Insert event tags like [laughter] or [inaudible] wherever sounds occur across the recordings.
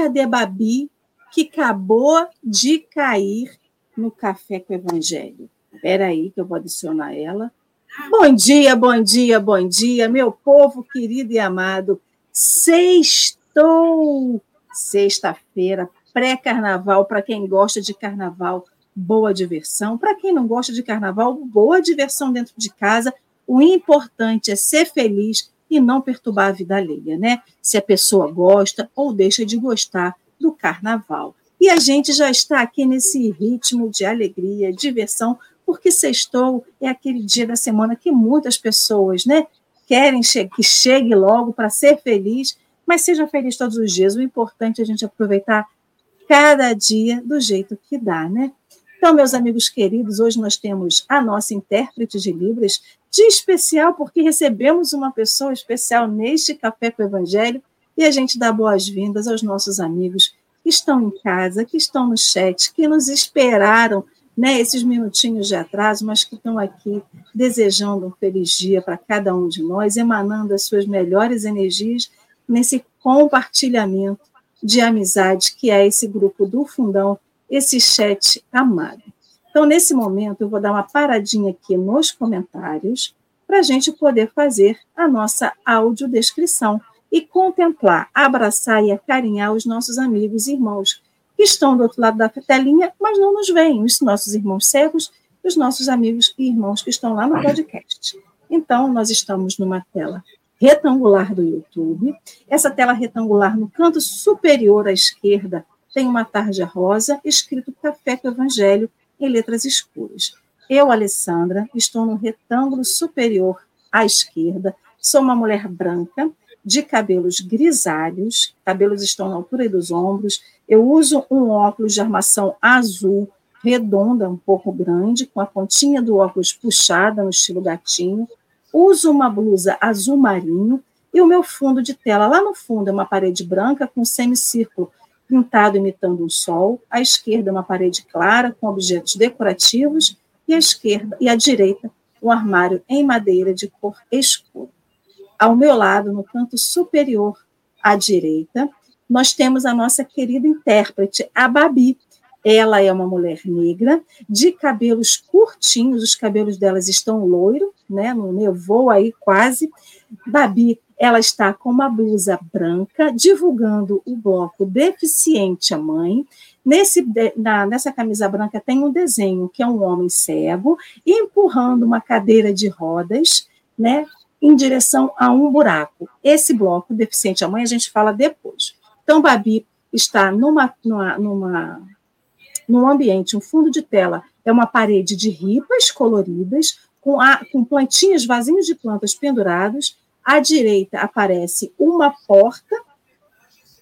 Cadê Babi, que acabou de cair no café com o Evangelho? Espera aí que eu vou adicionar ela. Bom dia, bom dia, bom dia, meu povo querido e amado. Sextou! Sexta-feira, pré-carnaval, para quem gosta de carnaval, boa diversão. Para quem não gosta de carnaval, boa diversão dentro de casa. O importante é ser feliz e não perturbar a vida alheia, né? Se a pessoa gosta ou deixa de gostar do carnaval. E a gente já está aqui nesse ritmo de alegria, diversão, porque sextou é aquele dia da semana que muitas pessoas, né, querem que chegue logo para ser feliz, mas seja feliz todos os dias. O importante é a gente aproveitar cada dia do jeito que dá, né? Então, meus amigos queridos, hoje nós temos a nossa intérprete de Libras, de especial, porque recebemos uma pessoa especial neste Café com o Evangelho, e a gente dá boas-vindas aos nossos amigos que estão em casa, que estão no chat, que nos esperaram né, esses minutinhos de atraso, mas que estão aqui desejando um feliz dia para cada um de nós, emanando as suas melhores energias nesse compartilhamento de amizade que é esse grupo do Fundão, esse chat amado. Então, nesse momento, eu vou dar uma paradinha aqui nos comentários para a gente poder fazer a nossa audiodescrição e contemplar, abraçar e acarinhar os nossos amigos e irmãos que estão do outro lado da telinha, mas não nos veem, os nossos irmãos cegos e os nossos amigos e irmãos que estão lá no podcast. Então, nós estamos numa tela retangular do YouTube. Essa tela retangular, no canto superior à esquerda, tem uma tarja rosa escrito Café com Evangelho em letras escuras. Eu, Alessandra, estou no retângulo superior à esquerda, sou uma mulher branca, de cabelos grisalhos, cabelos estão na altura dos ombros. Eu uso um óculos de armação azul, redonda, um pouco grande, com a pontinha do óculos puxada no estilo gatinho. Uso uma blusa azul marinho e o meu fundo de tela lá no fundo é uma parede branca com semicírculo pintado imitando um sol. À esquerda uma parede clara com objetos decorativos e à esquerda e à direita um armário em madeira de cor escura. Ao meu lado, no canto superior à direita, nós temos a nossa querida intérprete, a Babi, ela é uma mulher negra, de cabelos curtinhos, os cabelos delas estão loiro, né? Não nevou aí quase. Babi, ela está com uma blusa branca, divulgando o bloco Deficiente a Mãe. Nesse, na, nessa camisa branca tem um desenho que é um homem cego empurrando uma cadeira de rodas, né? Em direção a um buraco. Esse bloco Deficiente a Mãe a gente fala depois. Então, Babi está numa, numa, numa num ambiente, um fundo de tela é uma parede de ripas coloridas, com, a, com plantinhas, vasinhos de plantas pendurados. À direita aparece uma porta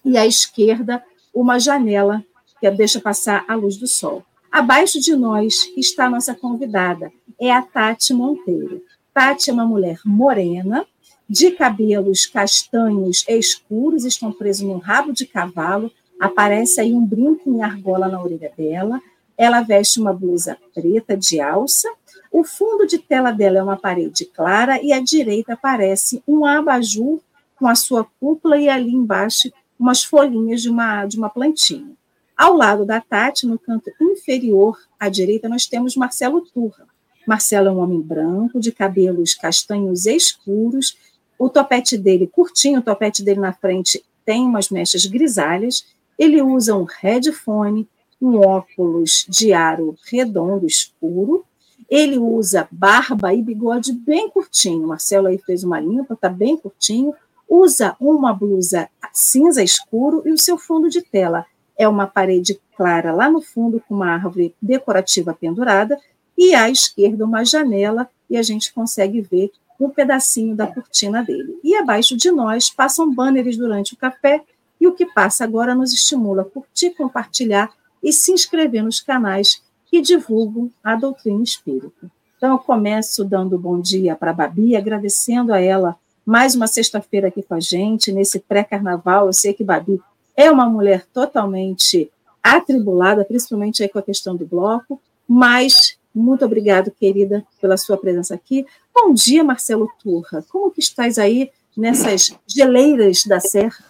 e à esquerda uma janela que deixa passar a luz do sol. Abaixo de nós está a nossa convidada, é a Tati Monteiro. Tati é uma mulher morena, de cabelos castanhos escuros, estão presos no rabo de cavalo, Aparece aí um brinco em argola na orelha dela. Ela veste uma blusa preta de alça. O fundo de tela dela é uma parede clara e à direita aparece um abajur com a sua cúpula e ali embaixo umas folhinhas de uma, de uma plantinha. Ao lado da Tati, no canto inferior à direita, nós temos Marcelo Turra. Marcelo é um homem branco, de cabelos castanhos escuros, o topete dele curtinho, o topete dele na frente tem umas mechas grisalhas ele usa um headphone, um óculos de aro redondo escuro. Ele usa barba e bigode bem curtinho. Marcelo aí fez uma limpa, está bem curtinho. Usa uma blusa cinza escuro e o seu fundo de tela é uma parede clara lá no fundo com uma árvore decorativa pendurada e à esquerda uma janela e a gente consegue ver um pedacinho da cortina dele. E abaixo de nós passam banners durante o café e o que passa agora nos estimula a curtir, compartilhar e se inscrever nos canais que divulgam a doutrina espírita. Então, eu começo dando bom dia para a Babi, agradecendo a ela mais uma sexta-feira aqui com a gente, nesse pré-carnaval. Eu sei que Babi é uma mulher totalmente atribulada, principalmente aí com a questão do bloco, mas muito obrigado, querida, pela sua presença aqui. Bom dia, Marcelo Turra. Como que estás aí nessas geleiras da Serra?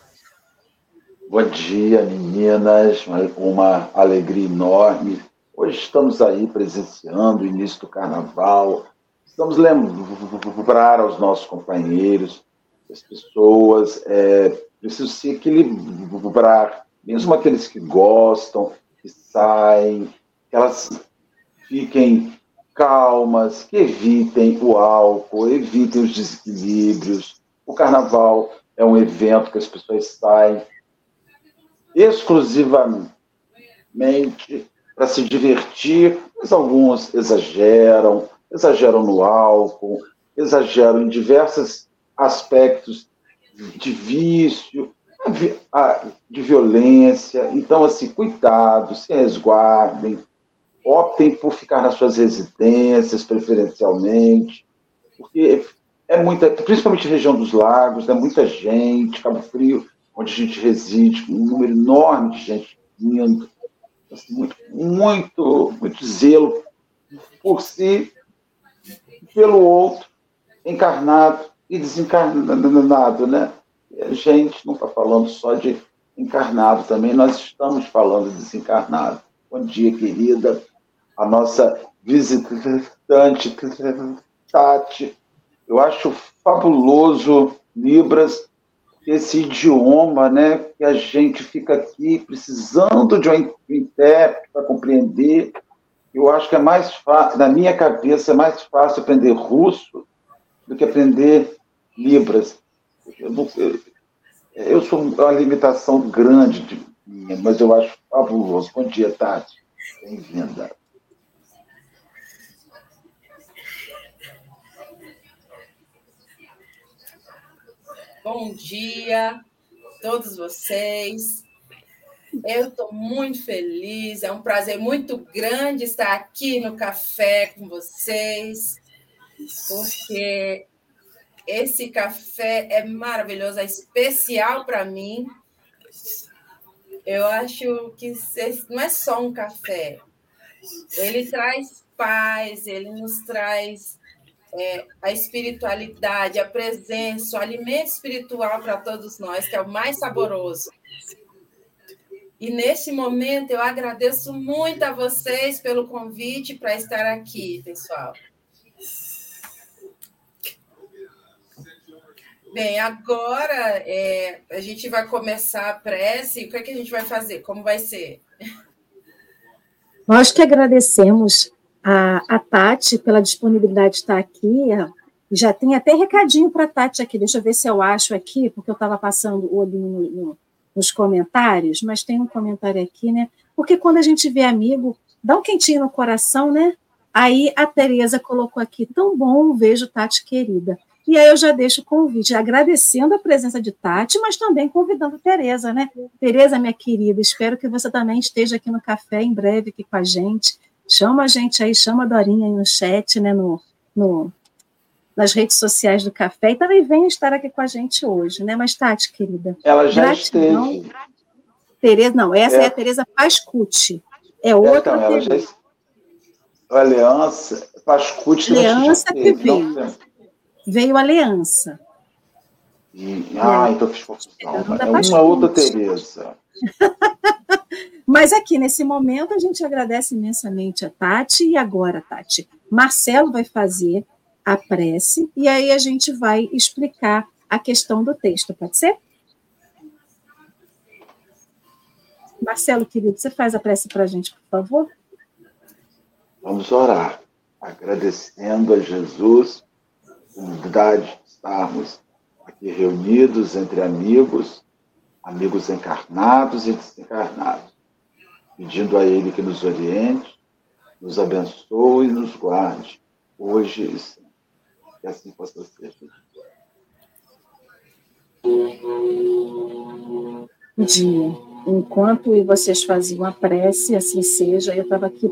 Bom dia, meninas. Uma alegria enorme. Hoje estamos aí presenciando o início do carnaval. Estamos lembrar aos nossos companheiros, as pessoas é, precisam se equilibrar, mesmo aqueles que gostam, que saem, que elas fiquem calmas, que evitem o álcool, evitem os desequilíbrios. O carnaval é um evento que as pessoas saem exclusivamente para se divertir, mas alguns exageram, exageram no álcool, exageram em diversos aspectos de vício, de violência. Então, assim, cuidado, se resguardem, optem por ficar nas suas residências, preferencialmente, porque é muita, principalmente região dos lagos, é muita gente, Cabo Frio, onde a gente reside, um número enorme de gente vindo, muito, muito, muito zelo por si, pelo outro, encarnado e desencarnado, né? A gente não está falando só de encarnado também, nós estamos falando de desencarnado. Bom dia, querida a nossa visitante Tati. Eu acho fabuloso Libras, esse idioma, né, que a gente fica aqui precisando de um intérprete para compreender. Eu acho que é mais fácil, na minha cabeça, é mais fácil aprender russo do que aprender Libras. Eu, não, eu, eu sou uma limitação grande de minha, mas eu acho fabuloso. Bom dia, Tati. Bem-vinda. Bom dia a todos vocês. Eu estou muito feliz, é um prazer muito grande estar aqui no café com vocês, porque esse café é maravilhoso, é especial para mim. Eu acho que não é só um café, ele traz paz, ele nos traz é, a espiritualidade, a presença, o alimento espiritual para todos nós, que é o mais saboroso. E neste momento eu agradeço muito a vocês pelo convite para estar aqui, pessoal. Bem, agora é, a gente vai começar a prece. O que, é que a gente vai fazer? Como vai ser? Nós que agradecemos a, a Tati pela disponibilidade de estar aqui. Já tem até recadinho para a Tati aqui, deixa eu ver se eu acho aqui, porque eu estava passando o olho no, no, nos comentários, mas tem um comentário aqui, né? Porque quando a gente vê amigo, dá um quentinho no coração, né? Aí a Tereza colocou aqui, tão bom, vejo Tati querida. E aí eu já deixo o convite, agradecendo a presença de Tati, mas também convidando a Tereza, né? Tereza, minha querida, espero que você também esteja aqui no café em breve aqui com a gente. Chama a gente aí, chama a Dorinha aí no chat, né, no, no, nas redes sociais do café, e também venha estar aqui com a gente hoje, né? Mas, Tati, querida. Ela já gratidão. esteve. Tereza, não, essa é, é a Tereza Pascucci. É outra. Então, ela já... Aliança, Pascucci. Aliança que veio. Veio Aliança. E... Ah, é. então fiz confusão. É uma outra Tereza. [laughs] Mas aqui, nesse momento, a gente agradece imensamente a Tati. E agora, Tati, Marcelo vai fazer a prece e aí a gente vai explicar a questão do texto, pode ser? Marcelo, querido, você faz a prece para a gente, por favor? Vamos orar, agradecendo a Jesus a oportunidade de estarmos aqui reunidos entre amigos, amigos encarnados e desencarnados pedindo a Ele que nos oriente, nos abençoe e nos guarde, hoje e sempre. Que assim possa ser. Dia, enquanto vocês faziam a prece, assim seja, eu estava aqui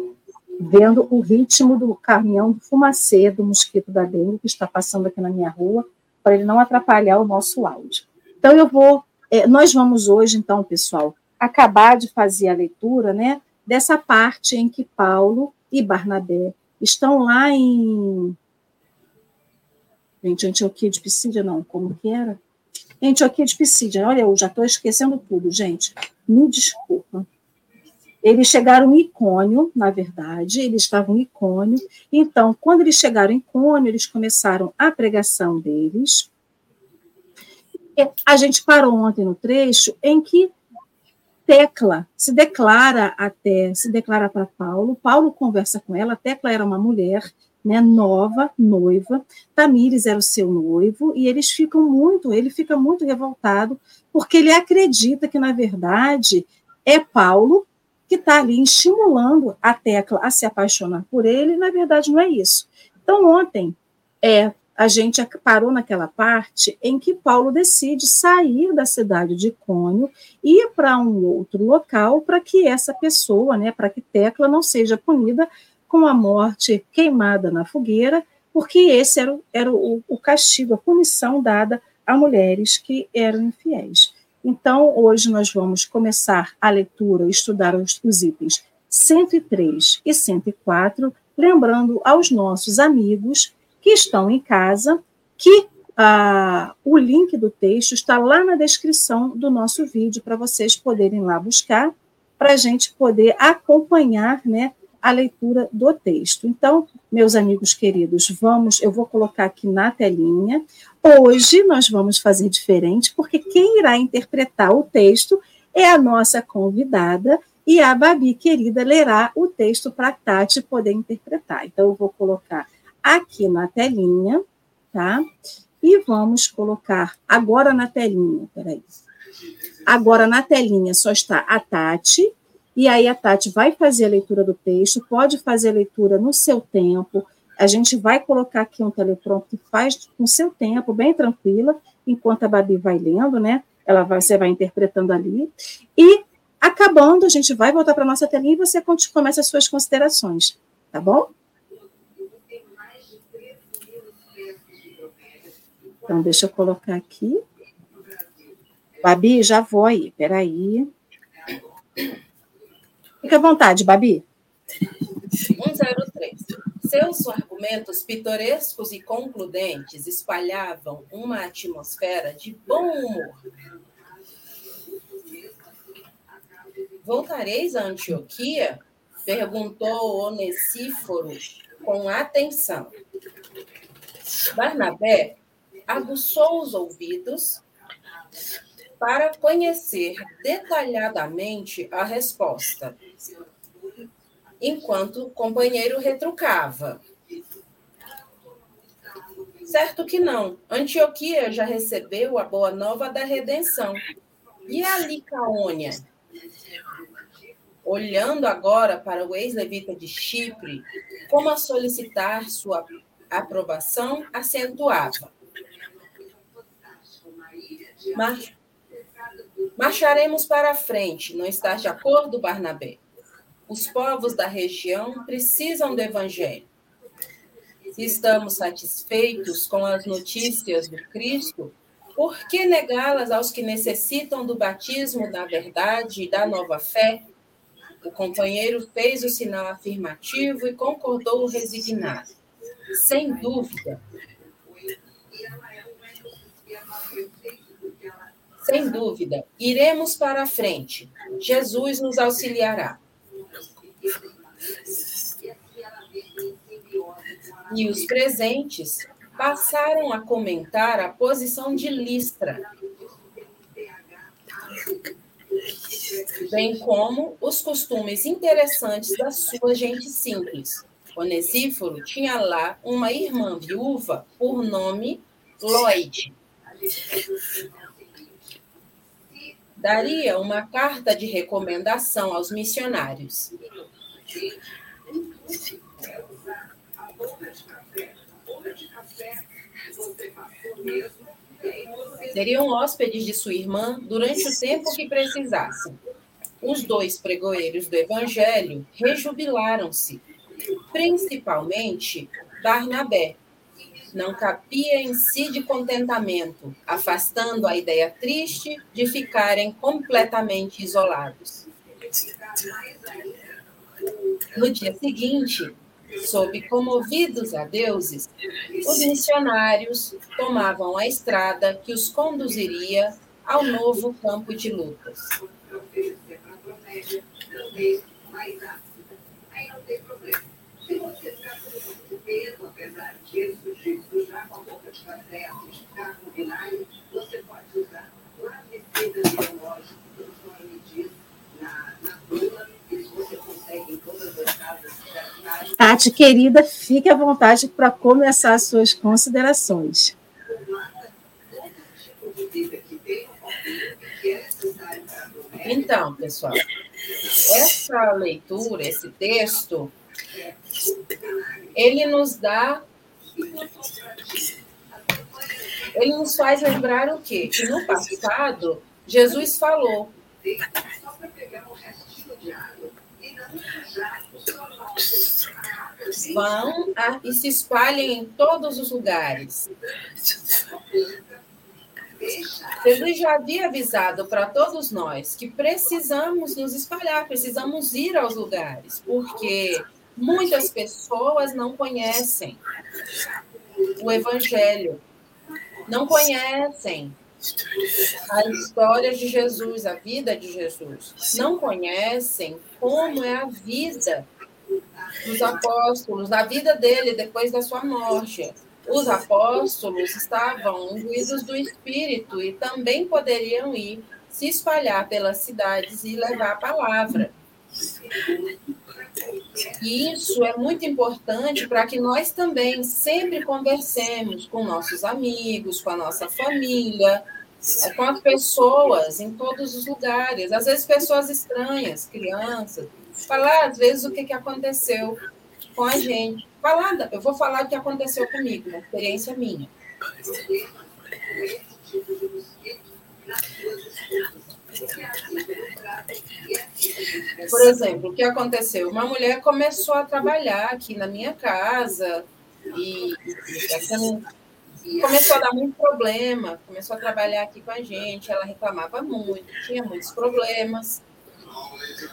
vendo o ritmo do caminhão do fumacê do mosquito da dengue que está passando aqui na minha rua, para ele não atrapalhar o nosso áudio. Então eu vou, é, nós vamos hoje, então, pessoal, acabar de fazer a leitura, né, dessa parte em que Paulo e Barnabé estão lá em gente, Antioquia de Pisídia, não, como que era? Antioquia de Pisídia. Olha, eu já estou esquecendo tudo, gente. Me desculpa. Eles chegaram em Icônio, na verdade, eles estavam em Icônio. Então, quando eles chegaram em Icônio, eles começaram a pregação deles. A gente parou ontem no trecho em que Tecla se declara até, se declara para Paulo, Paulo conversa com ela, Tecla era uma mulher, né, nova, noiva, Tamires era o seu noivo, e eles ficam muito, ele fica muito revoltado, porque ele acredita que, na verdade, é Paulo que está ali estimulando a Tecla a se apaixonar por ele, e, na verdade não é isso. Então, ontem, é, a gente parou naquela parte em que Paulo decide sair da cidade de Cônio e ir para um outro local para que essa pessoa, né, para que Tecla não seja punida com a morte queimada na fogueira, porque esse era, era o, o castigo, a punição dada a mulheres que eram infiéis. Então, hoje nós vamos começar a leitura, estudar os, os itens 103 e 104, lembrando aos nossos amigos que estão em casa, que ah, o link do texto está lá na descrição do nosso vídeo para vocês poderem lá buscar, para a gente poder acompanhar né, a leitura do texto. Então, meus amigos queridos, vamos, eu vou colocar aqui na telinha. Hoje nós vamos fazer diferente, porque quem irá interpretar o texto é a nossa convidada, e a Babi, querida, lerá o texto para a Tati poder interpretar. Então, eu vou colocar aqui na telinha, tá? E vamos colocar agora na telinha, peraí. Agora na telinha só está a Tati, e aí a Tati vai fazer a leitura do texto, pode fazer a leitura no seu tempo. A gente vai colocar aqui um teleprompter que faz com seu tempo, bem tranquila, enquanto a Babi vai lendo, né? Ela vai, você vai interpretando ali. E acabando, a gente vai voltar para nossa telinha e você começa as suas considerações, tá bom? Então, deixa eu colocar aqui. Babi, já vou aí, peraí. Fica à vontade, Babi. 103. Seus argumentos pitorescos e concludentes espalhavam uma atmosfera de bom humor. Voltareis a Antioquia? Perguntou Onesíforo com atenção. Barnabé aguçou os ouvidos para conhecer detalhadamente a resposta, enquanto o companheiro retrucava. Certo que não. Antioquia já recebeu a boa nova da redenção. E a Licaônia? Olhando agora para o ex-levita de Chipre, como a solicitar sua aprovação, acentuava. Mar... Marcharemos para a frente, não estás de acordo, Barnabé? Os povos da região precisam do Evangelho. Estamos satisfeitos com as notícias do Cristo, por que negá-las aos que necessitam do batismo da verdade e da nova fé? O companheiro fez o sinal afirmativo e concordou resignado. Sem dúvida, Sem dúvida, iremos para a frente. Jesus nos auxiliará. E os presentes passaram a comentar a posição de Listra, bem como os costumes interessantes da sua gente simples. Onesíforo tinha lá uma irmã viúva por nome Lloyd daria uma carta de recomendação aos missionários. Seriam hóspedes de sua irmã durante o tempo que precisassem. Os dois pregoeiros do Evangelho rejubilaram-se, principalmente Barnabé, não cabia em si de contentamento, afastando a ideia triste de ficarem completamente isolados. No dia seguinte, sob comovidos a deuses, os missionários tomavam a estrada que os conduziria ao novo campo de lutas. Se você está peso, apesar disso, já com a boca de café, ficar com vinagre, você pode usar larvicidas biológicos, conforme diz na, na bula, isso você consegue em todas as casas Tati, querida, fique à vontade para começar as suas considerações. Então, pessoal, essa leitura, esse texto, ele nos dá. Ele nos faz lembrar o quê? Que no passado, Jesus falou. Vão a, e se espalhem em todos os lugares. Jesus já havia avisado para todos nós que precisamos nos espalhar, precisamos ir aos lugares, porque muitas pessoas não conhecem o Evangelho, não conhecem a história de Jesus, a vida de Jesus, não conhecem como é a vida dos apóstolos, a vida dele depois da sua morte os apóstolos estavam imbuídos do Espírito e também poderiam ir se espalhar pelas cidades e levar a palavra. E isso é muito importante para que nós também sempre conversemos com nossos amigos, com a nossa família, com as pessoas em todos os lugares, às vezes pessoas estranhas, crianças, falar às vezes o que, que aconteceu com a gente. Falar, eu vou falar o que aconteceu comigo, uma experiência minha. Por exemplo, o que aconteceu? Uma mulher começou a trabalhar aqui na minha casa e, e começou a dar muito problema, começou a trabalhar aqui com a gente, ela reclamava muito, tinha muitos problemas.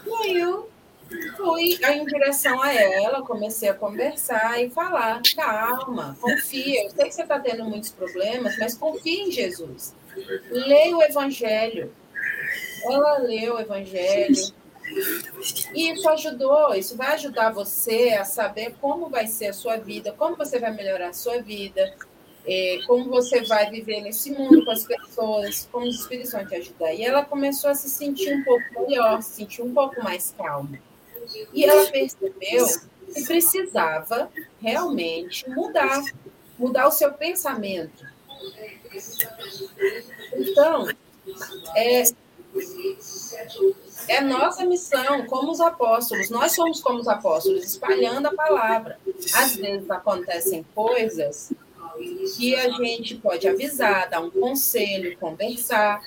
E aí eu fui em direção a ela, comecei a conversar e falar: calma, confia. Eu sei que você está tendo muitos problemas, mas confia em Jesus. Leia o Evangelho. Ela leu o Evangelho. E isso ajudou, isso vai ajudar você a saber como vai ser a sua vida, como você vai melhorar a sua vida, é, como você vai viver nesse mundo com as pessoas, como os Espíritos vão te ajudar. E ela começou a se sentir um pouco melhor, se sentir um pouco mais calma. E ela percebeu que precisava realmente mudar, mudar o seu pensamento. Então, é, é nossa missão, como os apóstolos, nós somos como os apóstolos, espalhando a palavra. Às vezes acontecem coisas que a gente pode avisar, dar um conselho, conversar,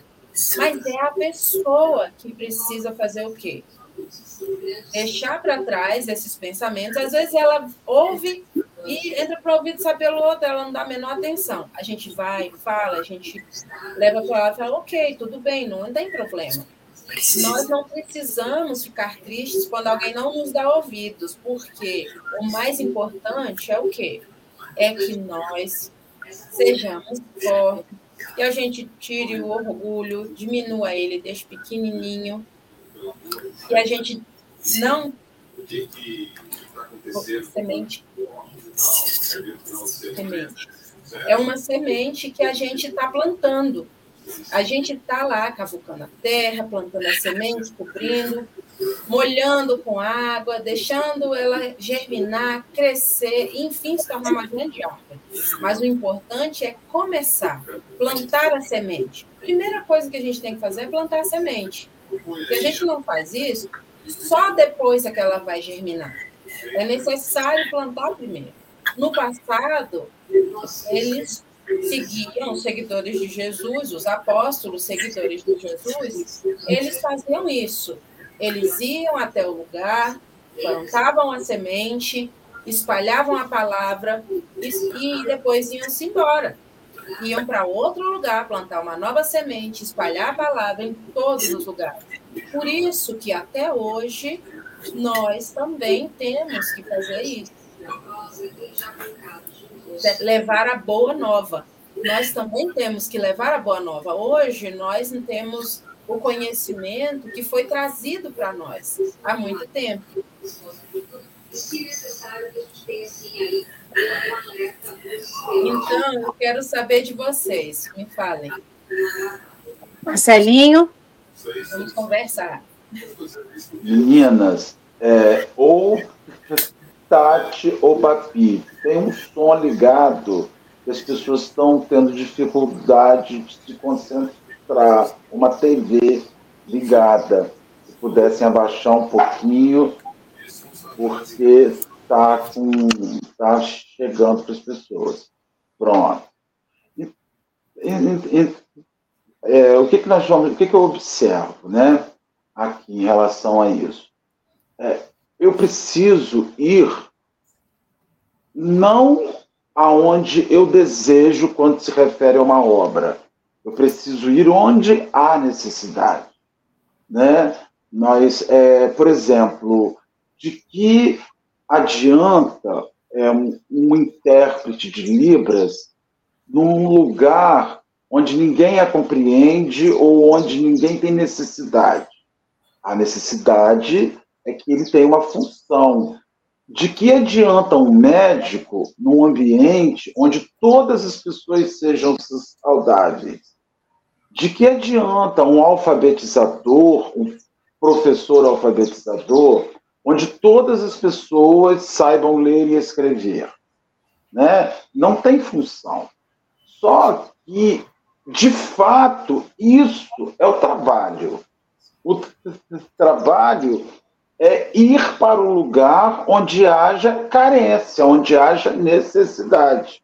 mas é a pessoa que precisa fazer o quê? deixar para trás esses pensamentos. Às vezes ela ouve e entra para o ouvido outro, ela não dá a menor atenção. A gente vai, fala, a gente leva para lá e fala, ok, tudo bem, não tem problema. Nós não precisamos ficar tristes quando alguém não nos dá ouvidos, porque o mais importante é o quê? É que nós sejamos fortes, que a gente tire o orgulho, diminua ele desde pequenininho, e a gente não. Semente. É uma semente que a gente está plantando. A gente está lá cavucando a terra, plantando a semente, cobrindo, molhando com água, deixando ela germinar, crescer, enfim, se tornar uma grande árvore. Mas o importante é começar, plantar a semente. A primeira coisa que a gente tem que fazer é plantar a semente. Se a gente não faz isso, só depois é que ela vai germinar. É necessário plantar primeiro. No passado, eles seguiam os seguidores de Jesus, os apóstolos seguidores de Jesus, eles faziam isso. Eles iam até o lugar, plantavam a semente, espalhavam a palavra e, e depois iam-se embora. Iam para outro lugar, plantar uma nova semente, espalhar a palavra em todos os lugares. Por isso que até hoje nós também temos que fazer isso. Levar a boa nova. Nós também temos que levar a boa nova. Hoje, nós não temos o conhecimento que foi trazido para nós há muito tempo. Então, eu quero saber de vocês. Me falem. Marcelinho. Vamos conversar. Meninas, é, ou Tati ou Bapi, tem um som ligado que as pessoas estão tendo dificuldade de se concentrar. Uma TV ligada. Se pudessem abaixar um pouquinho, porque está tá chegando para as pessoas. Pronto. E, e, e, é, o que, que nós vamos, o que, que eu observo, né, aqui em relação a isso? É, eu preciso ir não aonde eu desejo quando se refere a uma obra. Eu preciso ir onde há necessidade, né? Nós, é, por exemplo, de que adianta é, um, um intérprete de Libras num lugar onde ninguém a compreende ou onde ninguém tem necessidade. A necessidade é que ele tem uma função. De que adianta um médico num ambiente onde todas as pessoas sejam saudáveis? De que adianta um alfabetizador, um professor alfabetizador, onde todas as pessoas saibam ler e escrever. Né? Não tem função. Só que, de fato, isso é o trabalho. O trabalho é ir para o lugar onde haja carência, onde haja necessidade.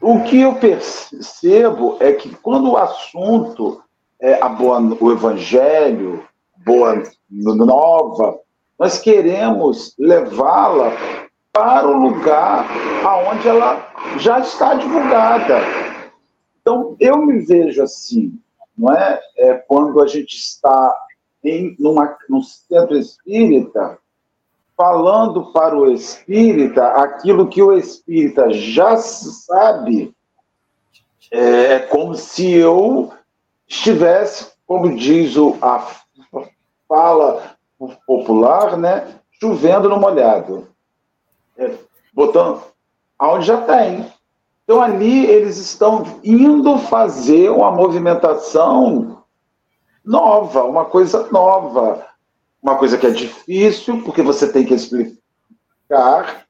O que eu percebo é que quando o assunto é a boa, o evangelho, boa nova, nós queremos levá-la para o lugar aonde ela já está divulgada. Então, eu me vejo assim, não é? é quando a gente está em numa, no centro espírita, falando para o espírita aquilo que o espírita já sabe, é, é como se eu estivesse, como diz a fala popular, né? Chovendo no molhado. É, botando aonde já tem. Então ali eles estão indo fazer uma movimentação nova, uma coisa nova, uma coisa que é difícil, porque você tem que explicar.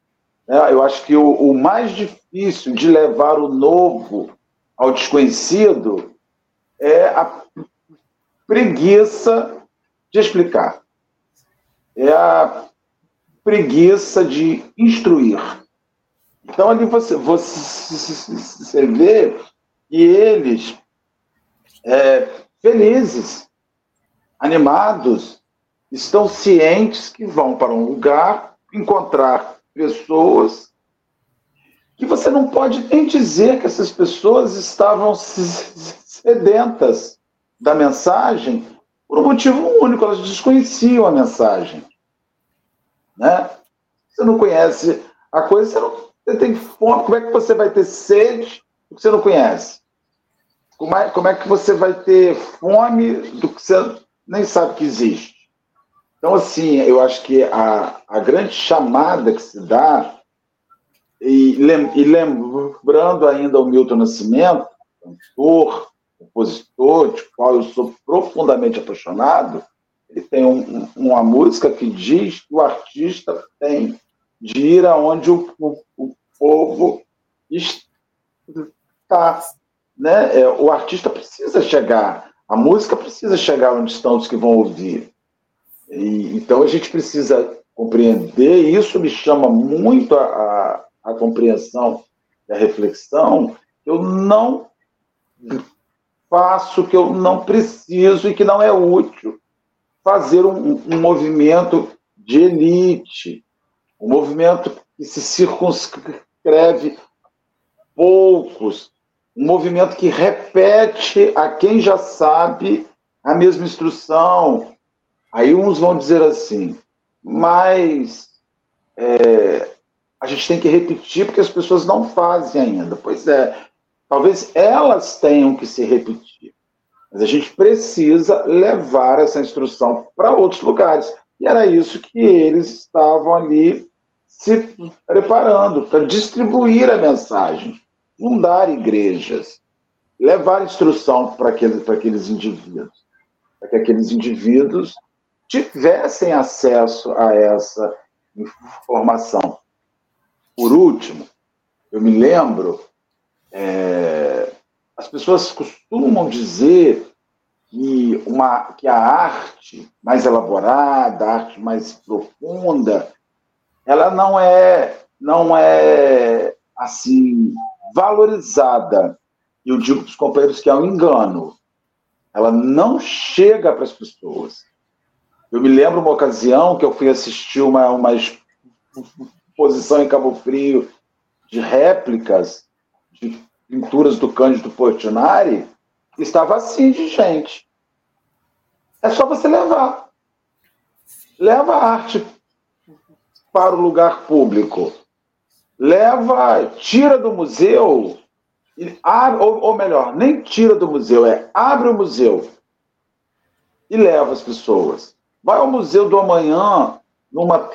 Né? Eu acho que o, o mais difícil de levar o novo ao desconhecido é a preguiça de explicar é a preguiça de instruir. Então ali você, você, você vê que eles, é, felizes, animados, estão cientes que vão para um lugar encontrar pessoas que você não pode nem dizer que essas pessoas estavam [laughs] sedentas da mensagem por um motivo único, elas desconheciam a mensagem. Né? Você não conhece a coisa, você, não, você tem fome. Como é que você vai ter sede do que você não conhece? Como é, como é que você vai ter fome do que você nem sabe que existe? Então, assim, eu acho que a, a grande chamada que se dá, e, lem, e lembrando ainda o Milton Nascimento, cantor, compositor, de qual eu sou profundamente apaixonado, ele tem um, uma música que diz que o artista tem de ir aonde o, o, o povo está. Né? É, o artista precisa chegar, a música precisa chegar onde estão os que vão ouvir. E, então a gente precisa compreender, e isso me chama muito a, a, a compreensão e a reflexão. Eu não faço que eu não preciso e que não é útil fazer um, um movimento de elite, um movimento que se circunscreve poucos, um movimento que repete a quem já sabe a mesma instrução. Aí uns vão dizer assim, mas é, a gente tem que repetir porque as pessoas não fazem ainda. Pois é, talvez elas tenham que se repetir. Mas a gente precisa levar essa instrução para outros lugares. E era isso que eles estavam ali se preparando para distribuir a mensagem, fundar igrejas, levar instrução para aqueles, aqueles indivíduos, para que aqueles indivíduos tivessem acesso a essa informação. Por último, eu me lembro, é, as pessoas costumam dizer que, uma, que a arte mais elaborada, a arte mais profunda, ela não é, não é assim valorizada. Eu digo para os companheiros que é um engano. Ela não chega para as pessoas. Eu me lembro uma ocasião que eu fui assistir uma, uma exposição em Cabo Frio de réplicas de pinturas do Cândido Portinari, estava assim de gente. É só você levar. Leva a arte para o lugar público. Leva, tira do museu, abre, ou, ou melhor, nem tira do museu, é abre o museu e leva as pessoas. Vai ao Museu do Amanhã, numa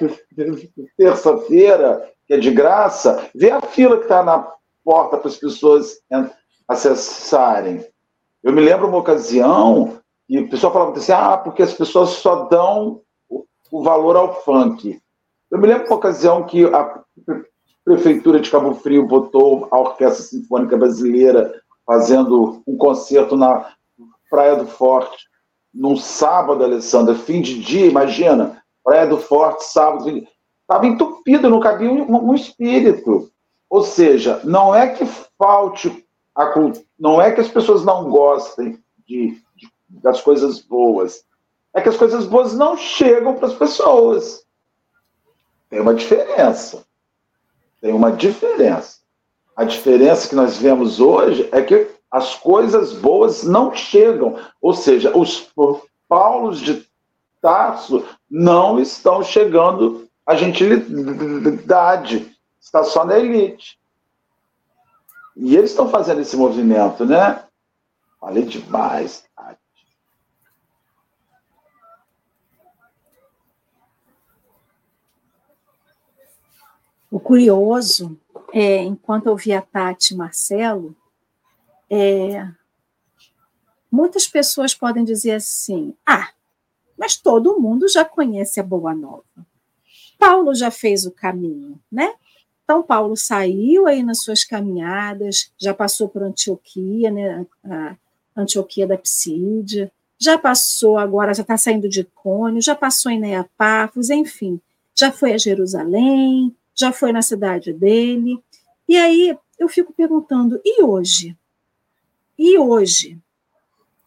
terça-feira, que é de graça, vê a fila que está na porta para as pessoas acessarem. Eu me lembro uma ocasião e o pessoal falava assim: ah, porque as pessoas só dão o valor ao funk. Eu me lembro uma ocasião que a prefeitura de Cabo Frio botou a Orquestra Sinfônica Brasileira fazendo um concerto na Praia do Forte, num sábado, Alessandra, fim de dia, imagina, Praia do Forte, sábado, estava entupido, não cabia um, um, espírito. Ou seja, não é que falte a não é que as pessoas não gostem de, de, das coisas boas, é que as coisas boas não chegam para as pessoas. Tem uma diferença. Tem uma diferença. A diferença que nós vemos hoje é que as coisas boas não chegam. Ou seja, os Paulos de Tarso não estão chegando à gentilidade, está só na elite. E eles estão fazendo esse movimento, né? Falei demais, Tati. O curioso, é, enquanto eu vi a Tati e Marcelo, é, muitas pessoas podem dizer assim: ah, mas todo mundo já conhece a Boa Nova. Paulo já fez o caminho, né? Então, Paulo saiu aí nas suas caminhadas, já passou por Antioquia, né? A Antioquia da Psídia, já passou agora, já está saindo de Cônio, já passou em Neapafos, enfim, já foi a Jerusalém, já foi na cidade dele. E aí eu fico perguntando, e hoje? E hoje?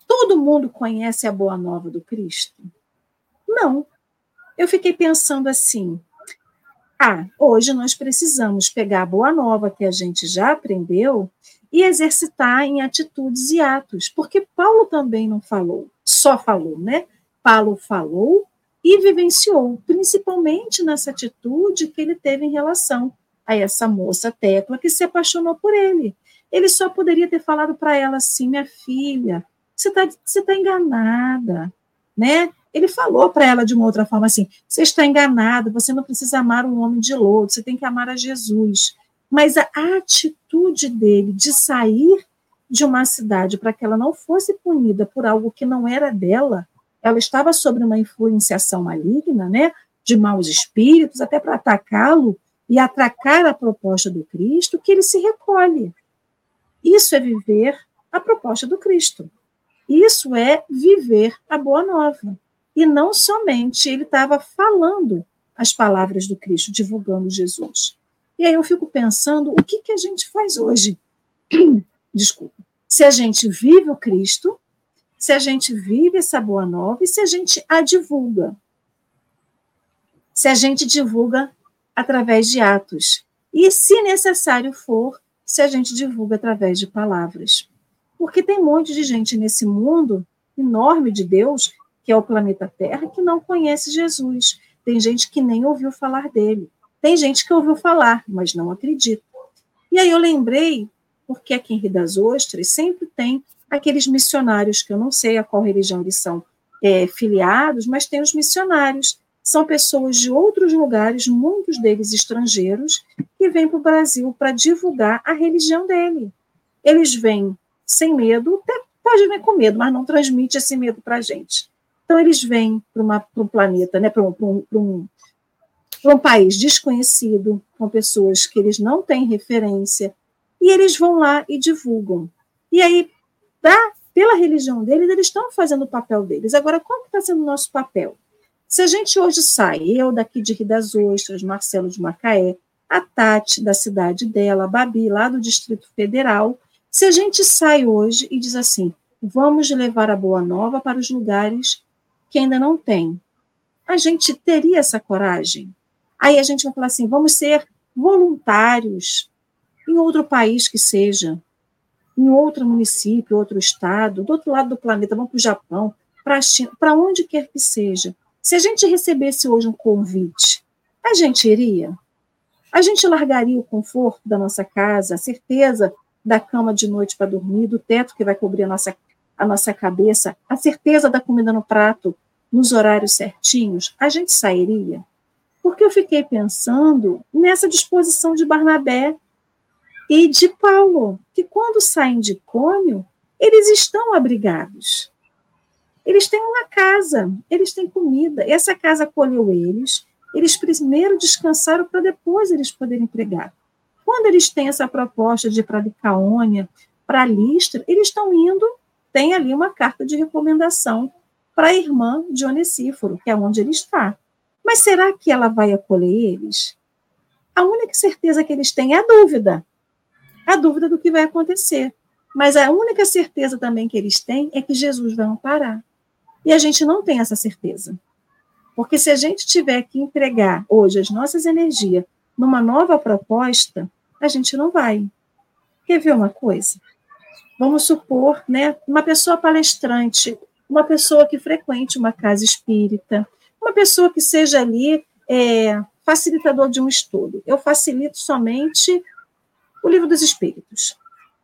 Todo mundo conhece a boa nova do Cristo? Não. Eu fiquei pensando assim: ah, hoje nós precisamos pegar a boa nova que a gente já aprendeu e exercitar em atitudes e atos, porque Paulo também não falou, só falou, né? Paulo falou e vivenciou, principalmente nessa atitude que ele teve em relação a essa moça Tecla que se apaixonou por ele. Ele só poderia ter falado para ela assim, minha filha, você está você tá enganada, né? Ele falou para ela de uma outra forma assim: você está enganado, você não precisa amar um homem de lodo, você tem que amar a Jesus. Mas a atitude dele de sair de uma cidade para que ela não fosse punida por algo que não era dela, ela estava sob uma influenciação maligna, né, de maus espíritos, até para atacá-lo e atracar a proposta do Cristo, que ele se recolhe. Isso é viver a proposta do Cristo. Isso é viver a boa nova. E não somente ele estava falando as palavras do Cristo, divulgando Jesus. E aí eu fico pensando, o que, que a gente faz hoje? [clears throat] Desculpa. Se a gente vive o Cristo, se a gente vive essa boa nova e se a gente a divulga. Se a gente divulga através de atos. E, se necessário for, se a gente divulga através de palavras. Porque tem um monte de gente nesse mundo enorme de Deus que é o planeta Terra, que não conhece Jesus. Tem gente que nem ouviu falar dele. Tem gente que ouviu falar, mas não acredita. E aí eu lembrei, porque aqui em Rio das Ostras sempre tem aqueles missionários, que eu não sei a qual religião eles são é, filiados, mas tem os missionários. São pessoas de outros lugares, muitos deles estrangeiros, que vêm para o Brasil para divulgar a religião dele. Eles vêm sem medo, até pode vir com medo, mas não transmite esse medo para a gente. Então, eles vêm para um planeta, né, para um, um, um, um país desconhecido, com pessoas que eles não têm referência, e eles vão lá e divulgam. E aí, da, pela religião deles, eles estão fazendo o papel deles. Agora, qual está sendo o nosso papel? Se a gente hoje sai, eu daqui de Rio das Ostras, Marcelo de Macaé, a Tati, da cidade dela, a Babi, lá do Distrito Federal, se a gente sai hoje e diz assim, vamos levar a Boa Nova para os lugares que ainda não tem, a gente teria essa coragem? Aí a gente vai falar assim, vamos ser voluntários em outro país que seja, em outro município, outro estado, do outro lado do planeta, vamos para o Japão, para a China, para onde quer que seja. Se a gente recebesse hoje um convite, a gente iria? A gente largaria o conforto da nossa casa, a certeza da cama de noite para dormir, do teto que vai cobrir a nossa, a nossa cabeça, a certeza da comida no prato nos horários certinhos, a gente sairia? Porque eu fiquei pensando nessa disposição de Barnabé e de Paulo, que quando saem de Cônio, eles estão abrigados. Eles têm uma casa, eles têm comida. Essa casa acolheu eles. Eles primeiro descansaram para depois eles poderem pregar. Quando eles têm essa proposta de ir para Licaônia, para Listra, eles estão indo, tem ali uma carta de recomendação para a irmã de Onesíforo, que é onde ele está. Mas será que ela vai acolher eles? A única certeza que eles têm é a dúvida. A dúvida do que vai acontecer. Mas a única certeza também que eles têm é que Jesus vai amparar. E a gente não tem essa certeza. Porque se a gente tiver que entregar hoje as nossas energias numa nova proposta, a gente não vai. Quer ver uma coisa? Vamos supor, né, uma pessoa palestrante, uma pessoa que frequente uma casa espírita, uma pessoa que seja ali é, facilitador de um estudo. Eu facilito somente o livro dos espíritos,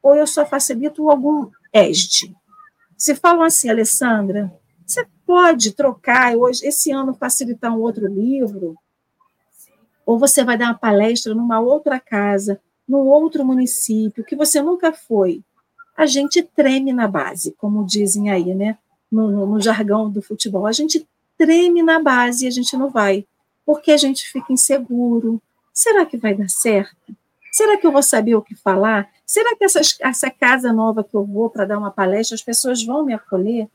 ou eu só facilito algum ESD. Se falam assim, Alessandra, você pode trocar hoje, esse ano, facilitar um outro livro, ou você vai dar uma palestra numa outra casa, num outro município, que você nunca foi, a gente treme na base, como dizem aí, né? No, no, no, jargão do futebol, a gente treme na base e a gente não vai, porque a gente fica inseguro. Será que vai dar certo? Será que eu vou saber o que falar? Será que essas, essa casa nova que eu vou para dar uma palestra, as pessoas vão me acolher?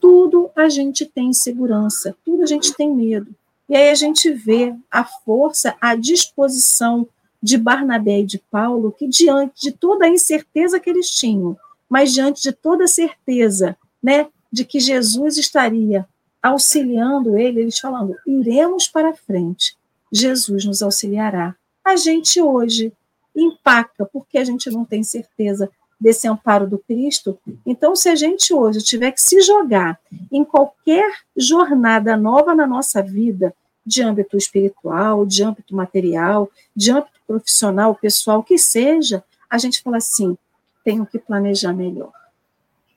Tudo a gente tem insegurança, tudo a gente tem medo. E aí a gente vê a força, a disposição de Barnabé e de Paulo, que diante de toda a incerteza que eles tinham, mas diante de toda a certeza, né, de que Jesus estaria auxiliando ele, eles falando: iremos para frente, Jesus nos auxiliará. A gente hoje empaca porque a gente não tem certeza desse amparo do Cristo. Então, se a gente hoje tiver que se jogar em qualquer jornada nova na nossa vida, de âmbito espiritual, de âmbito material, de âmbito profissional, pessoal, que seja, a gente fala assim: tenho que planejar melhor.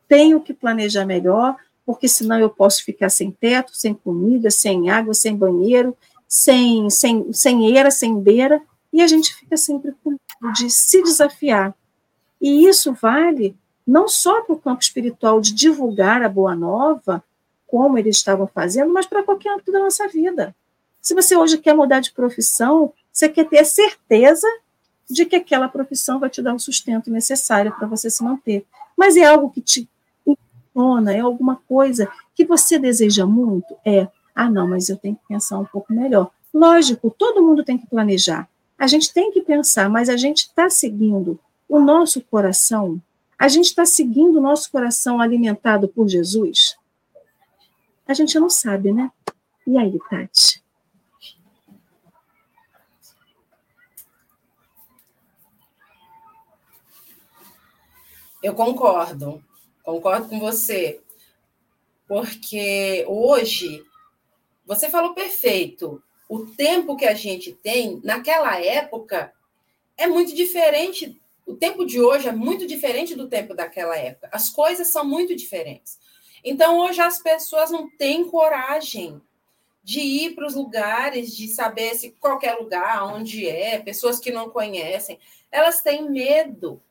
Tenho que planejar melhor, porque senão eu posso ficar sem teto, sem comida, sem água, sem banheiro, sem, sem, sem eira, sem beira, e a gente fica sempre com de se desafiar. E isso vale não só para o campo espiritual de divulgar a boa nova, como eles estavam fazendo, mas para qualquer âmbito da nossa vida. Se você hoje quer mudar de profissão, você quer ter certeza de que aquela profissão vai te dar o sustento necessário para você se manter. Mas é algo que te impona, é alguma coisa que você deseja muito? É, ah, não, mas eu tenho que pensar um pouco melhor. Lógico, todo mundo tem que planejar. A gente tem que pensar, mas a gente está seguindo o nosso coração? A gente está seguindo o nosso coração alimentado por Jesus? A gente não sabe, né? E aí, Tati? Eu concordo, concordo com você, porque hoje você falou perfeito. O tempo que a gente tem, naquela época, é muito diferente. O tempo de hoje é muito diferente do tempo daquela época. As coisas são muito diferentes. Então, hoje as pessoas não têm coragem de ir para os lugares, de saber se qualquer lugar, onde é, pessoas que não conhecem, elas têm medo.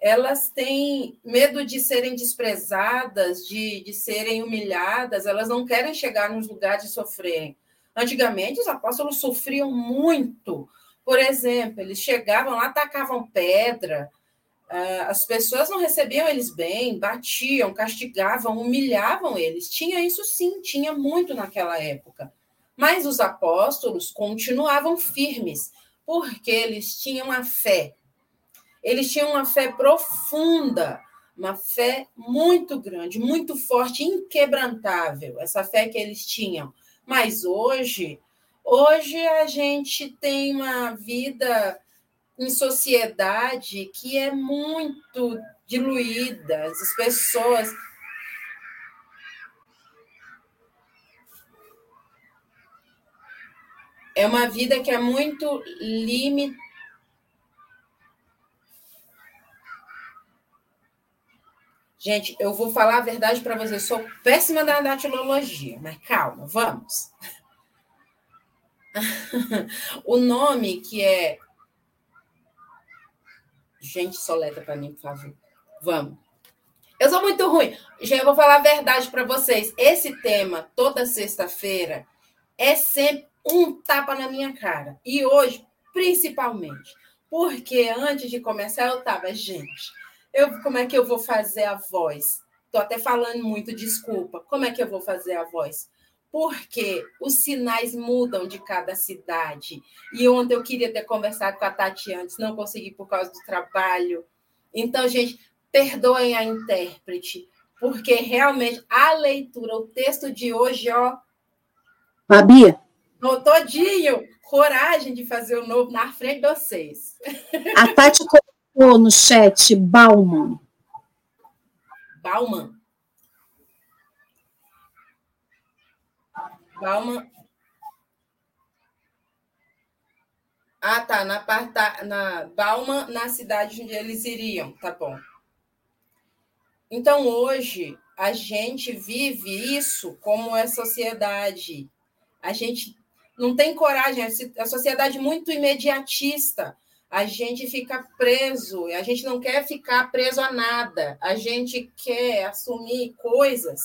Elas têm medo de serem desprezadas, de, de serem humilhadas, elas não querem chegar nos lugares de sofrerem. Antigamente, os apóstolos sofriam muito. Por exemplo, eles chegavam lá, atacavam pedra, ah, as pessoas não recebiam eles bem, batiam, castigavam, humilhavam eles. Tinha isso sim, tinha muito naquela época. Mas os apóstolos continuavam firmes, porque eles tinham a fé. Eles tinham uma fé profunda, uma fé muito grande, muito forte, inquebrantável, essa fé que eles tinham. Mas hoje, hoje a gente tem uma vida em sociedade que é muito diluída, as pessoas é uma vida que é muito limitada. Gente, eu vou falar a verdade para vocês. Sou péssima da datilologia, mas calma, vamos. [laughs] o nome que é Gente, soleta para mim, por favor. Vamos. Eu sou muito ruim. Já eu vou falar a verdade para vocês. Esse tema, toda sexta-feira, é sempre um tapa na minha cara. E hoje, principalmente. Porque antes de começar, eu tava, gente, eu, como é que eu vou fazer a voz? Tô até falando muito, desculpa. Como é que eu vou fazer a voz? porque os sinais mudam de cada cidade. E ontem eu queria ter conversado com a Tati antes, não consegui por causa do trabalho. Então, gente, perdoem a intérprete, porque realmente a leitura, o texto de hoje, ó. Fabi? No todinho, coragem de fazer o novo na frente de vocês. A Tati colocou no chat Bauman. Bauman. Bauman. Ah, tá. Na, parta, na Bauman, na cidade onde eles iriam. Tá bom. Então, hoje, a gente vive isso como é sociedade. A gente não tem coragem, a sociedade muito imediatista. A gente fica preso, a gente não quer ficar preso a nada. A gente quer assumir coisas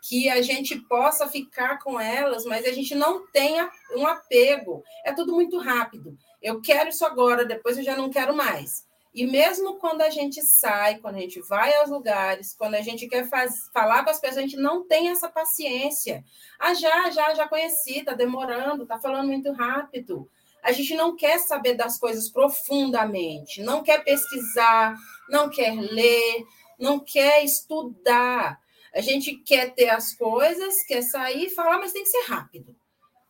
que a gente possa ficar com elas, mas a gente não tenha um apego. É tudo muito rápido. Eu quero isso agora, depois eu já não quero mais. E mesmo quando a gente sai, quando a gente vai aos lugares, quando a gente quer faz, falar com as pessoas, a gente não tem essa paciência. Ah, já, já, já conheci, está demorando, está falando muito rápido. A gente não quer saber das coisas profundamente, não quer pesquisar, não quer ler, não quer estudar. A gente quer ter as coisas, quer sair e falar, mas tem que ser rápido.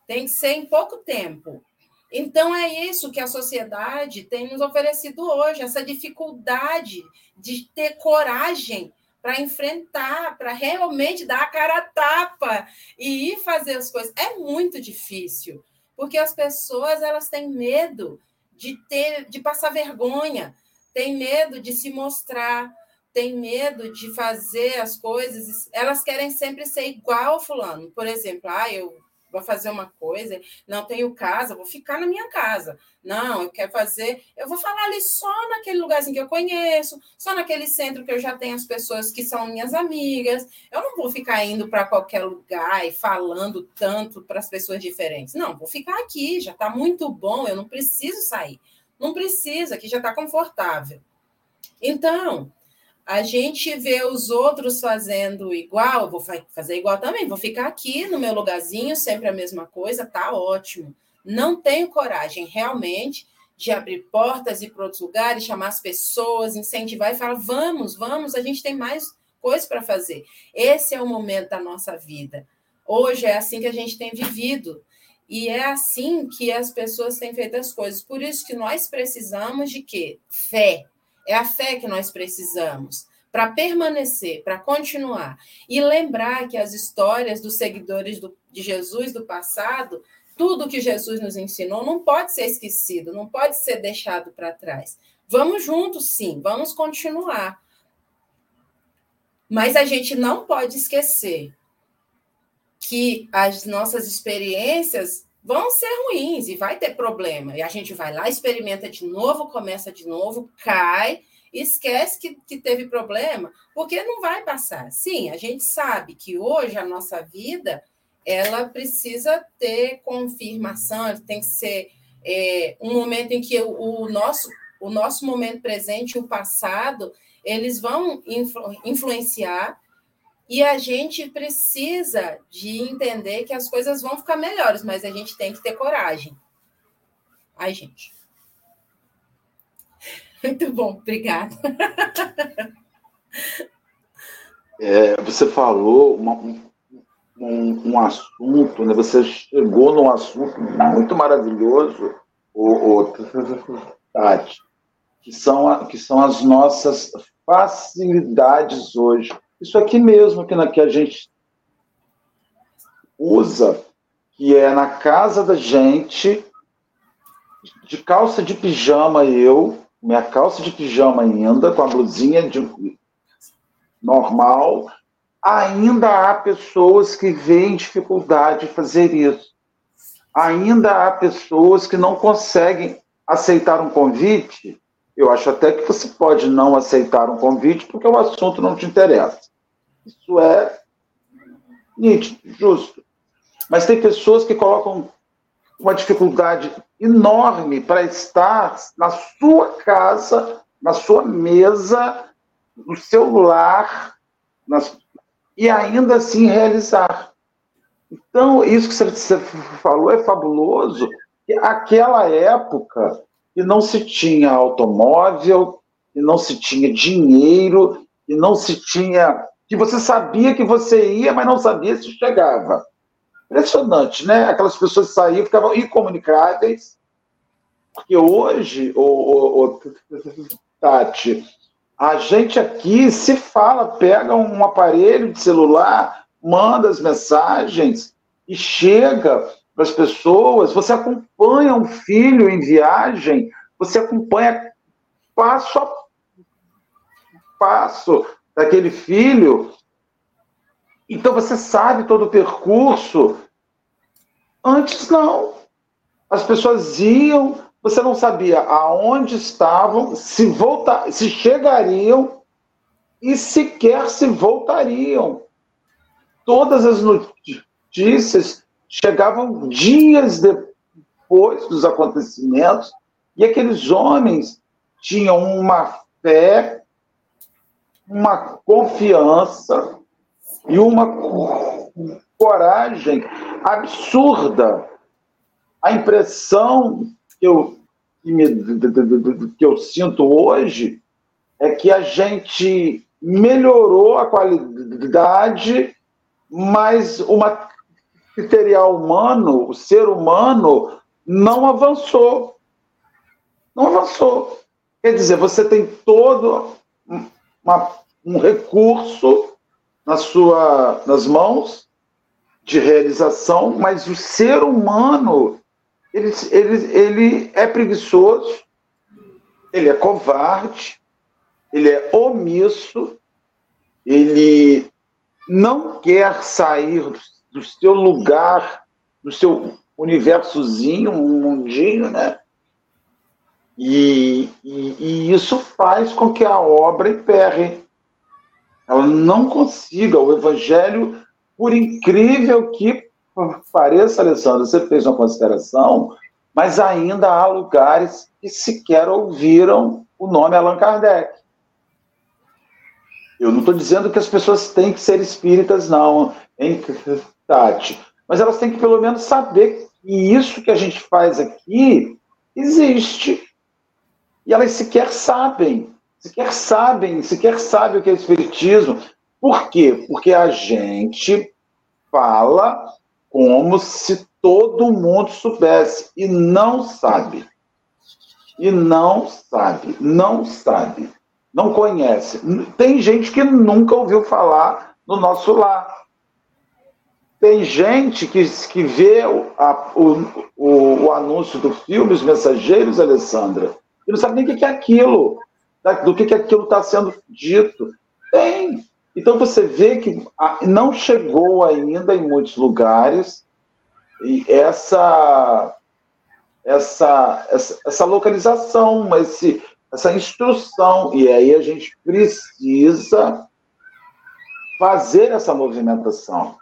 Tem que ser em pouco tempo. Então, é isso que a sociedade tem nos oferecido hoje, essa dificuldade de ter coragem para enfrentar, para realmente dar a cara a tapa e ir fazer as coisas. É muito difícil, porque as pessoas elas têm medo de ter, de passar vergonha, têm medo de se mostrar, tem medo de fazer as coisas, elas querem sempre ser igual fulano. Por exemplo, ah, eu vou fazer uma coisa, não tenho casa, vou ficar na minha casa. Não, eu quero fazer, eu vou falar ali só naquele lugarzinho que eu conheço, só naquele centro que eu já tenho as pessoas que são minhas amigas. Eu não vou ficar indo para qualquer lugar e falando tanto para as pessoas diferentes. Não, vou ficar aqui, já está muito bom, eu não preciso sair. Não precisa, aqui já está confortável. Então, a gente vê os outros fazendo igual, vou fazer igual também, vou ficar aqui no meu lugarzinho, sempre a mesma coisa, tá ótimo. Não tenho coragem realmente de abrir portas e ir para outros lugares, chamar as pessoas, incentivar e falar: vamos, vamos, a gente tem mais coisas para fazer. Esse é o momento da nossa vida. Hoje é assim que a gente tem vivido. E é assim que as pessoas têm feito as coisas. Por isso que nós precisamos de quê? Fé é a fé que nós precisamos para permanecer, para continuar. E lembrar que as histórias dos seguidores do, de Jesus do passado tudo que Jesus nos ensinou não pode ser esquecido, não pode ser deixado para trás. Vamos juntos, sim, vamos continuar. Mas a gente não pode esquecer que as nossas experiências vão ser ruins e vai ter problema. E a gente vai lá, experimenta de novo, começa de novo, cai, esquece que, que teve problema, porque não vai passar. Sim, a gente sabe que hoje a nossa vida ela precisa ter confirmação, tem que ser é, um momento em que o, o, nosso, o nosso momento presente e o passado eles vão influ, influenciar e a gente precisa de entender que as coisas vão ficar melhores, mas a gente tem que ter coragem. Ai, gente. [laughs] Muito bom, obrigada. É, você falou uma, um, um, assunto, né? você chegou num assunto muito maravilhoso, o, o Tati, que são, que são as nossas facilidades hoje. Isso aqui mesmo que, na, que a gente usa, que é na casa da gente, de calça de pijama eu, minha calça de pijama ainda, com a blusinha de normal, ainda há pessoas que veem dificuldade de fazer isso. Ainda há pessoas que não conseguem aceitar um convite eu acho até que você pode não aceitar um convite porque o assunto não te interessa. Isso é nítido, justo. Mas tem pessoas que colocam uma dificuldade enorme para estar na sua casa, na sua mesa, no seu lar, nas... e ainda assim realizar. Então, isso que você falou é fabuloso. Aquela época, e não se tinha automóvel, e não se tinha dinheiro, e não se tinha. Que você sabia que você ia, mas não sabia se chegava. Impressionante, né? Aquelas pessoas saíam, ficavam incomunicáveis. Porque hoje, o, o, o, Tati, a gente aqui se fala, pega um aparelho de celular, manda as mensagens e chega para as pessoas, você acompanha um filho em viagem, você acompanha passo a passo daquele filho. Então você sabe todo o percurso. Antes não. As pessoas iam, você não sabia aonde estavam, se voltar, se chegariam e sequer se voltariam. Todas as notícias chegavam dias depois dos acontecimentos e aqueles homens tinham uma fé, uma confiança e uma coragem absurda. A impressão que eu, que, me, que eu sinto hoje é que a gente melhorou a qualidade, mas uma material humano, o ser humano, não avançou. Não avançou. Quer dizer, você tem todo uma, um recurso na sua, nas mãos de realização, mas o ser humano ele, ele, ele é preguiçoso, ele é covarde, ele é omisso, ele não quer sair do seu lugar, do seu universozinho, um mundinho, né? E, e, e, isso faz com que a obra emperre. Ela não consiga. O Evangelho, por incrível que pareça, Alessandro, você fez uma consideração, mas ainda há lugares que sequer ouviram o nome Allan Kardec. Eu não estou dizendo que as pessoas têm que ser espíritas, não. Hein? Tati. Mas elas têm que pelo menos saber que isso que a gente faz aqui existe. E elas sequer sabem, sequer sabem, sequer sabem o que é espiritismo. Por quê? Porque a gente fala como se todo mundo soubesse e não sabe. E não sabe, não sabe, não conhece. Tem gente que nunca ouviu falar no nosso lar. tem gente que, que vê a, o, o, o, anúncio do filme Os Mensageiros, Alessandra, e não sabe nem o que é aquilo, do que, que aquilo está sendo dito. Tem. Então você vê que não chegou ainda em muitos lugares essa, essa, essa, essa localização, esse, essa instrução. E aí a gente precisa fazer essa movimentação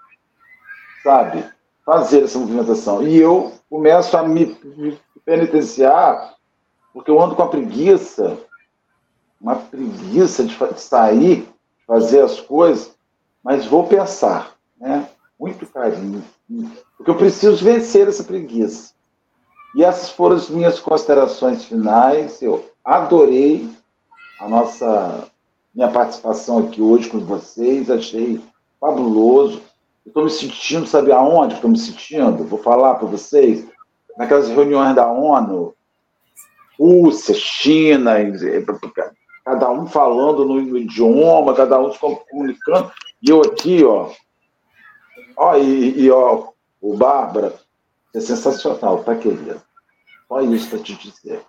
sabe? Fazer essa movimentação. E eu começo a me penitenciar, porque eu ando com a preguiça, uma preguiça de sair, fazer as coisas, mas vou pensar, né? Muito carinho, porque eu preciso vencer essa preguiça. E essas foram as minhas considerações finais. Eu adorei a nossa minha participação aqui hoje com vocês, achei fabuloso. Estou me sentindo, sabe aonde estou me sentindo? Vou falar para vocês. Naquelas reuniões da ONU, Rússia, China, cada um falando no, idioma, cada um se comunicando. E eu aqui, ó. Ó, e, e ó, o Bárbara, é sensacional, tá, querida? Só isso para te dizer.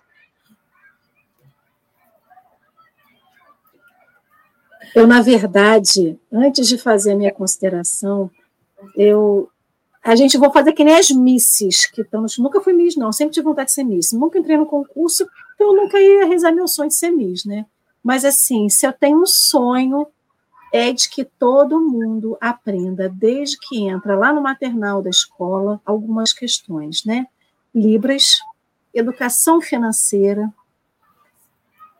Eu, na verdade, antes de fazer a minha consideração, eu a gente vou fazer que nem as misses que estamos. Nunca fui miss, não. Sempre tive vontade de ser miss. Nunca entrei no concurso, então eu nunca ia realizar meu sonho de ser miss, né? Mas assim, se eu tenho um sonho, é de que todo mundo aprenda, desde que entra lá no maternal da escola, algumas questões, né? Libras, educação financeira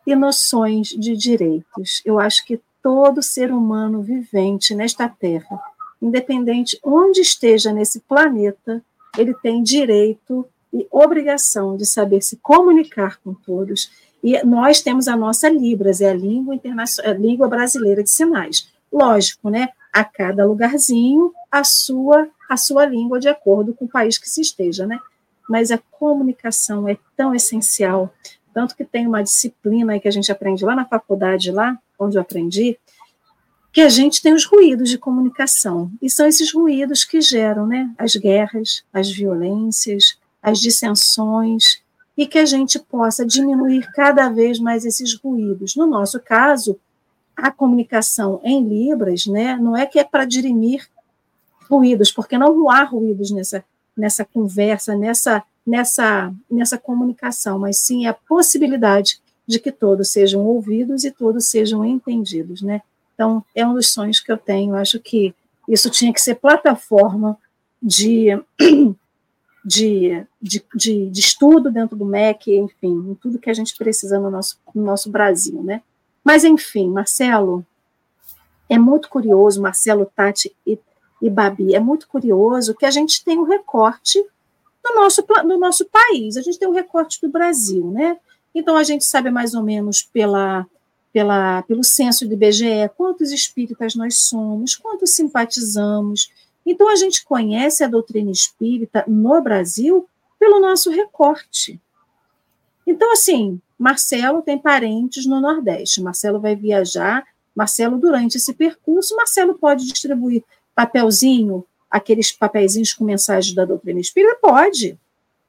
e noções de direitos. Eu acho que todo ser humano vivente nesta terra independente onde esteja nesse planeta, ele tem direito e obrigação de saber se comunicar com todos. E nós temos a nossa Libras, é a língua, a língua brasileira de sinais. Lógico, né? A cada lugarzinho, a sua, a sua língua, de acordo com o país que se esteja, né? Mas a comunicação é tão essencial, tanto que tem uma disciplina que a gente aprende lá na faculdade, lá onde eu aprendi, que a gente tem os ruídos de comunicação. E são esses ruídos que geram né, as guerras, as violências, as dissensões, e que a gente possa diminuir cada vez mais esses ruídos. No nosso caso, a comunicação em Libras né, não é que é para dirimir ruídos, porque não há ruídos nessa, nessa conversa, nessa, nessa, nessa comunicação, mas sim a possibilidade de que todos sejam ouvidos e todos sejam entendidos, né? Então, é um dos sonhos que eu tenho. Acho que isso tinha que ser plataforma de, [clears throat] de, de, de, de estudo dentro do MEC, enfim, tudo que a gente precisa no nosso, no nosso Brasil, né? Mas, enfim, Marcelo, é muito curioso, Marcelo, Tati e, e Babi, é muito curioso que a gente tem um recorte do nosso, do nosso país, a gente tem um recorte do Brasil, né? Então, a gente sabe mais ou menos pela pela, pelo censo do IBGE, quantos espíritas nós somos, quantos simpatizamos. Então, a gente conhece a doutrina espírita no Brasil pelo nosso recorte. Então, assim, Marcelo tem parentes no Nordeste, Marcelo vai viajar, Marcelo, durante esse percurso, Marcelo pode distribuir papelzinho, aqueles papeizinhos com mensagens da doutrina espírita? Pode.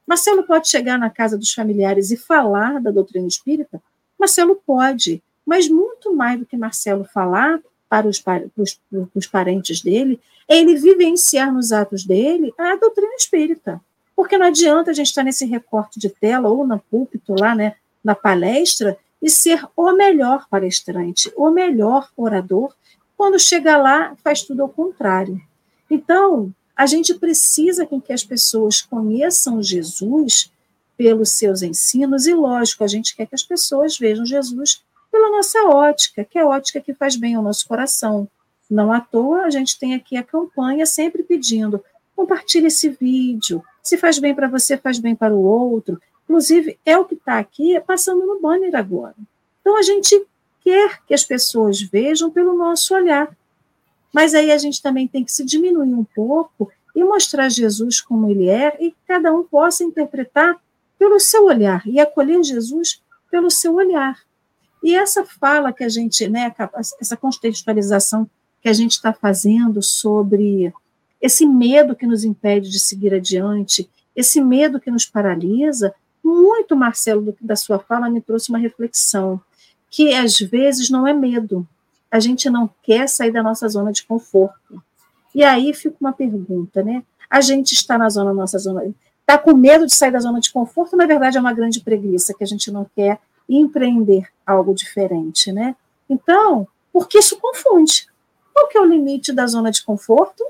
Marcelo pode chegar na casa dos familiares e falar da doutrina espírita? Marcelo pode. Mas muito mais do que Marcelo falar para os, para os, os parentes dele, é ele vivenciar nos atos dele a doutrina espírita. Porque não adianta a gente estar nesse recorte de tela ou na púlpito, lá né, na palestra, e ser o melhor palestrante, o melhor orador, quando chega lá faz tudo ao contrário. Então, a gente precisa que as pessoas conheçam Jesus pelos seus ensinos, e lógico, a gente quer que as pessoas vejam Jesus pela nossa ótica, que é a ótica que faz bem ao nosso coração. Não à toa, a gente tem aqui a campanha sempre pedindo: compartilhe esse vídeo. Se faz bem para você, faz bem para o outro. Inclusive, é o que está aqui passando no banner agora. Então, a gente quer que as pessoas vejam pelo nosso olhar. Mas aí a gente também tem que se diminuir um pouco e mostrar Jesus como ele é e que cada um possa interpretar pelo seu olhar e acolher Jesus pelo seu olhar. E essa fala que a gente, né, essa contextualização que a gente está fazendo sobre esse medo que nos impede de seguir adiante, esse medo que nos paralisa, muito, Marcelo, da sua fala me trouxe uma reflexão, que às vezes não é medo, a gente não quer sair da nossa zona de conforto. E aí fica uma pergunta, né? A gente está na zona, nossa zona, está com medo de sair da zona de conforto, na verdade é uma grande preguiça, que a gente não quer empreender algo diferente, né? Então, porque isso confunde. Qual que é o limite da zona de conforto?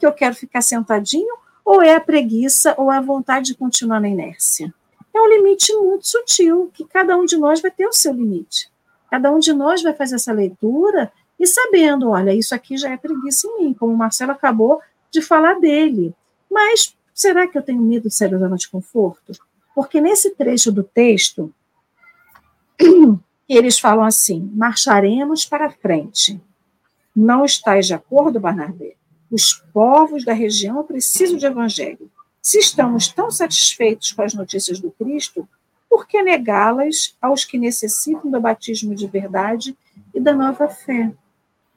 Que eu quero ficar sentadinho? Ou é a preguiça ou a vontade de continuar na inércia? É um limite muito sutil, que cada um de nós vai ter o seu limite. Cada um de nós vai fazer essa leitura e sabendo, olha, isso aqui já é preguiça em mim, como o Marcelo acabou de falar dele. Mas será que eu tenho medo de sair da zona de conforto? Porque nesse trecho do texto, eles falam assim: marcharemos para frente. Não estáis de acordo, Barnabé? Os povos da região precisam de evangelho. Se estamos tão satisfeitos com as notícias do Cristo, por que negá-las aos que necessitam do batismo de verdade e da nova fé?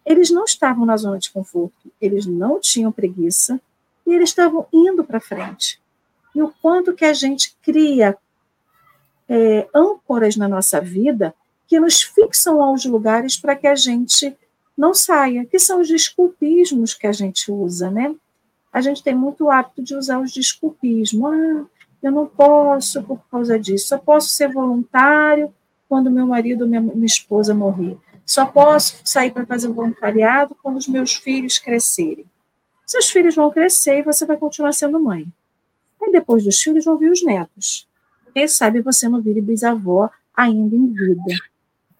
Eles não estavam na zona de conforto, eles não tinham preguiça e eles estavam indo para frente. E o quanto que a gente cria é, âncoras na nossa vida que nos fixam aos lugares para que a gente não saia, que são os desculpismos que a gente usa, né? A gente tem muito hábito de usar os desculpismos. Ah, eu não posso por causa disso, só posso ser voluntário quando meu marido ou minha, minha esposa morrer. Só posso sair para fazer voluntariado quando os meus filhos crescerem. Seus filhos vão crescer e você vai continuar sendo mãe. Aí depois dos filhos vão vir os netos. Quem sabe você não vire bisavó ainda em vida.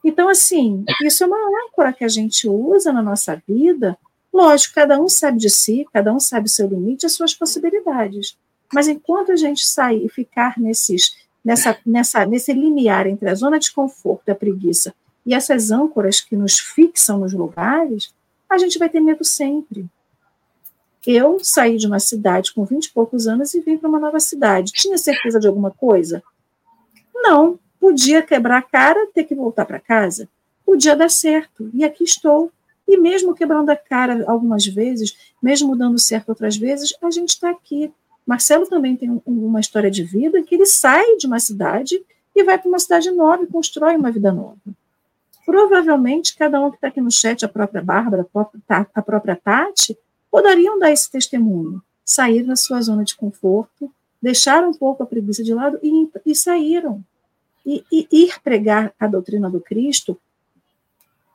Então, assim, isso é uma âncora que a gente usa na nossa vida. Lógico, cada um sabe de si, cada um sabe o seu limite, as suas possibilidades. Mas enquanto a gente sair e ficar nesses, nessa, nessa, nesse limiar entre a zona de conforto a preguiça e essas âncoras que nos fixam nos lugares, a gente vai ter medo sempre. Eu saí de uma cidade com 20 e poucos anos e vim para uma nova cidade. Tinha certeza de alguma coisa? Não. Podia quebrar a cara, ter que voltar para casa. Podia dar certo. E aqui estou. E mesmo quebrando a cara algumas vezes, mesmo dando certo outras vezes, a gente está aqui. Marcelo também tem um, uma história de vida que ele sai de uma cidade e vai para uma cidade nova e constrói uma vida nova. Provavelmente, cada um que está aqui no chat, a própria Bárbara, a própria Tati, poderiam dar esse testemunho. Sair da sua zona de conforto, deixar um pouco a preguiça de lado e, e saíram. E, e ir pregar a doutrina do Cristo,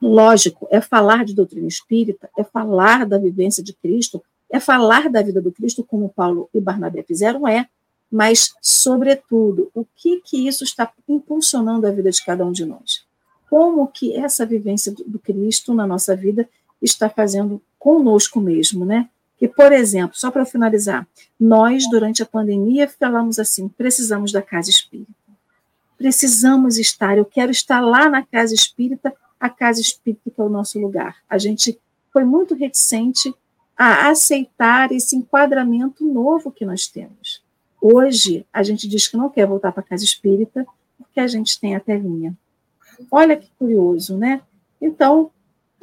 lógico, é falar de doutrina espírita, é falar da vivência de Cristo, é falar da vida do Cristo, como Paulo e Barnabé fizeram, é, mas, sobretudo, o que que isso está impulsionando a vida de cada um de nós? Como que essa vivência do Cristo na nossa vida está fazendo conosco mesmo, né? Que, por exemplo, só para finalizar, nós, durante a pandemia, falamos assim: precisamos da casa espírita. Precisamos estar, eu quero estar lá na casa espírita, a casa espírita que é o nosso lugar. A gente foi muito reticente a aceitar esse enquadramento novo que nós temos. Hoje, a gente diz que não quer voltar para a casa espírita porque a gente tem a telinha. Olha que curioso, né? Então,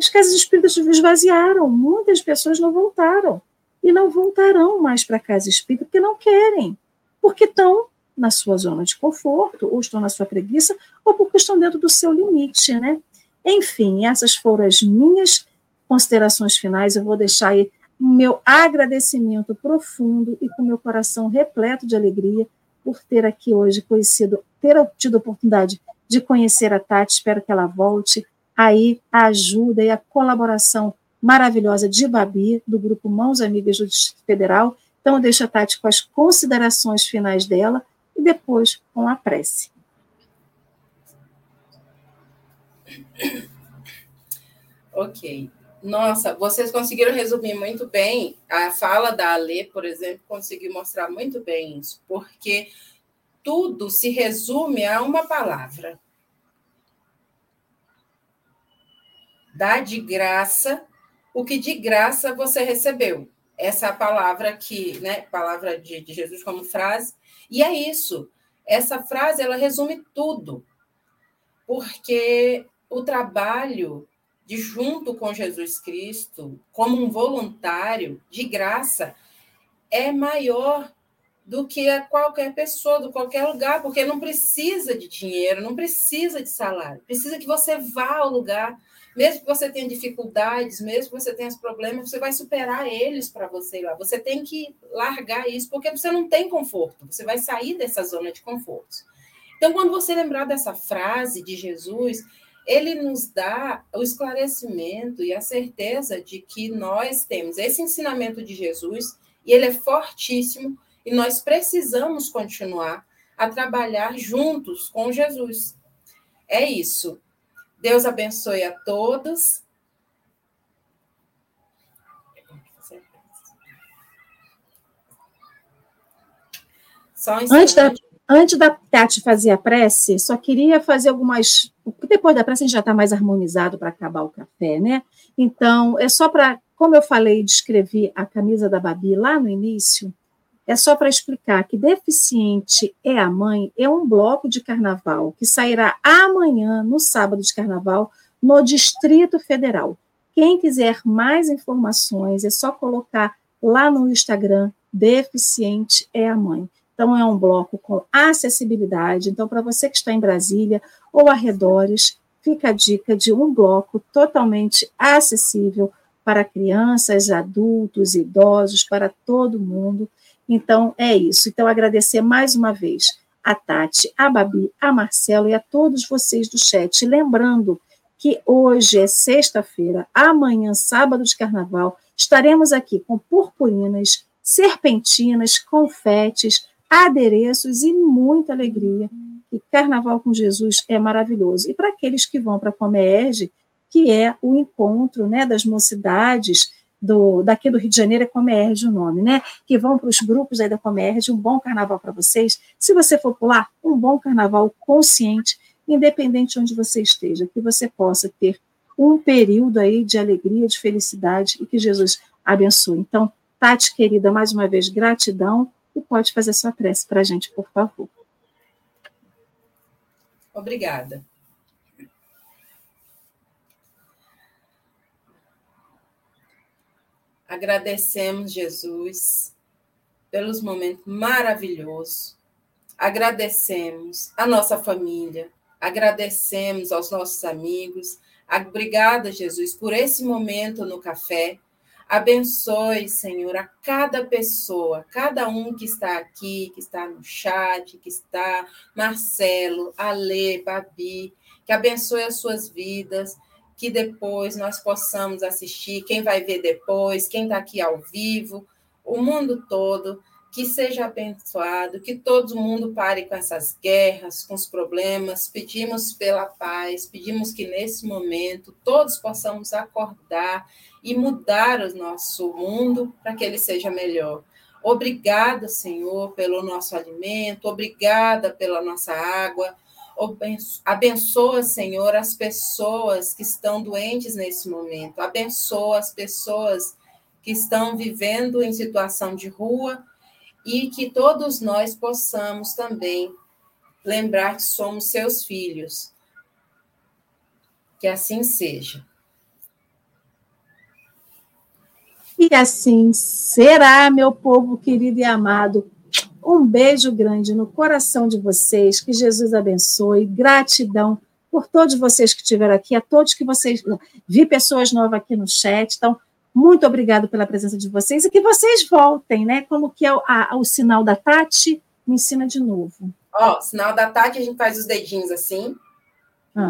as casas espíritas esvaziaram, muitas pessoas não voltaram. E não voltarão mais para a casa espírita porque não querem, porque estão na sua zona de conforto, ou estão na sua preguiça, ou porque estão dentro do seu limite, né? Enfim, essas foram as minhas considerações finais. Eu vou deixar aí meu agradecimento profundo e com meu coração repleto de alegria por ter aqui hoje conhecido, ter tido a oportunidade de conhecer a Tati. Espero que ela volte aí a ajuda e a colaboração maravilhosa de Babi, do grupo Mãos Amigas do Distrito Federal. Então, eu deixo a Tati com as considerações finais dela e depois com a prece. Ok. Nossa, vocês conseguiram resumir muito bem. A fala da Alê, por exemplo, conseguiu mostrar muito bem isso, porque tudo se resume a uma palavra: dá de graça o que de graça você recebeu. Essa é palavra aqui, né? Palavra de, de Jesus como frase. E é isso. Essa frase ela resume tudo. Porque o trabalho de junto com Jesus Cristo, como um voluntário de graça, é maior do que a qualquer pessoa, de qualquer lugar, porque não precisa de dinheiro, não precisa de salário, precisa que você vá ao lugar, mesmo que você tenha dificuldades, mesmo que você tenha problemas, você vai superar eles para você ir lá. Você tem que largar isso, porque você não tem conforto, você vai sair dessa zona de conforto. Então, quando você lembrar dessa frase de Jesus, ele nos dá o esclarecimento e a certeza de que nós temos esse ensinamento de Jesus, e ele é fortíssimo, e nós precisamos continuar a trabalhar juntos com Jesus. É isso. Deus abençoe a todos. Antes da, antes da Tati fazer a prece, só queria fazer algumas. Depois da prece, a gente já está mais harmonizado para acabar o café, né? Então, é só para. Como eu falei, descrevi a camisa da Babi lá no início, é só para explicar que Deficiente é a Mãe é um bloco de carnaval que sairá amanhã, no sábado de carnaval, no Distrito Federal. Quem quiser mais informações, é só colocar lá no Instagram Deficiente é a Mãe. Então, é um bloco com acessibilidade. Então, para você que está em Brasília ou arredores, fica a dica de um bloco totalmente acessível para crianças, adultos, idosos, para todo mundo. Então, é isso. Então, agradecer mais uma vez a Tati, a Babi, a Marcelo e a todos vocês do chat. Lembrando que hoje é sexta-feira, amanhã, sábado de carnaval, estaremos aqui com purpurinas, serpentinas, confetes, adereços e muita alegria. E Carnaval com Jesus é maravilhoso. E para aqueles que vão para a Comerge, que é o encontro né, das mocidades do, daqui do Rio de Janeiro é Comerge o nome, né? Que vão para os grupos aí da Comerge, um bom carnaval para vocês. Se você for pular, um bom carnaval consciente, independente de onde você esteja, que você possa ter um período aí de alegria, de felicidade e que Jesus abençoe. Então, Tati, querida, mais uma vez, gratidão e pode fazer sua prece para a gente, por favor. Obrigada. Agradecemos, Jesus, pelos momentos maravilhosos. Agradecemos a nossa família, agradecemos aos nossos amigos. Obrigada, Jesus, por esse momento no café. Abençoe, Senhor, a cada pessoa, cada um que está aqui, que está no chat, que está Marcelo, Ale, Babi, que abençoe as suas vidas, que depois nós possamos assistir, quem vai ver depois, quem está aqui ao vivo, o mundo todo, que seja abençoado, que todo mundo pare com essas guerras, com os problemas. Pedimos pela paz, pedimos que nesse momento todos possamos acordar e mudar o nosso mundo para que ele seja melhor. Obrigada, Senhor, pelo nosso alimento, obrigada pela nossa água, Abençoa, Senhor, as pessoas que estão doentes nesse momento. Abençoa as pessoas que estão vivendo em situação de rua e que todos nós possamos também lembrar que somos seus filhos. Que assim seja. E assim será, meu povo querido e amado. Um beijo grande no coração de vocês, que Jesus abençoe, gratidão por todos vocês que estiveram aqui, a todos que vocês. Vi pessoas novas aqui no chat, então, muito obrigado pela presença de vocês e que vocês voltem, né? Como que é o, a, o sinal da Tati? Me ensina de novo. Ó, oh, sinal da Tati, a gente faz os dedinhos assim. Ah.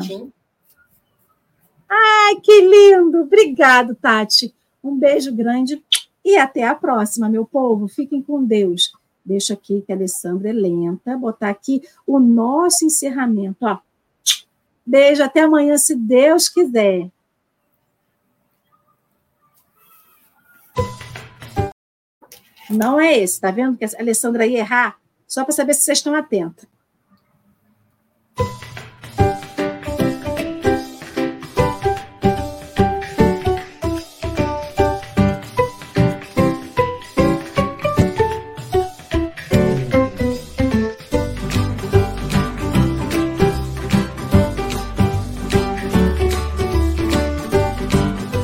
Ai, que lindo! Obrigado, Tati. Um beijo grande e até a próxima, meu povo. Fiquem com Deus. Deixa aqui que a Alessandra é lenta. Botar aqui o nosso encerramento. Ó. Beijo, até amanhã, se Deus quiser. Não é esse, tá vendo que a Alessandra ia errar? Só para saber se vocês estão atentos.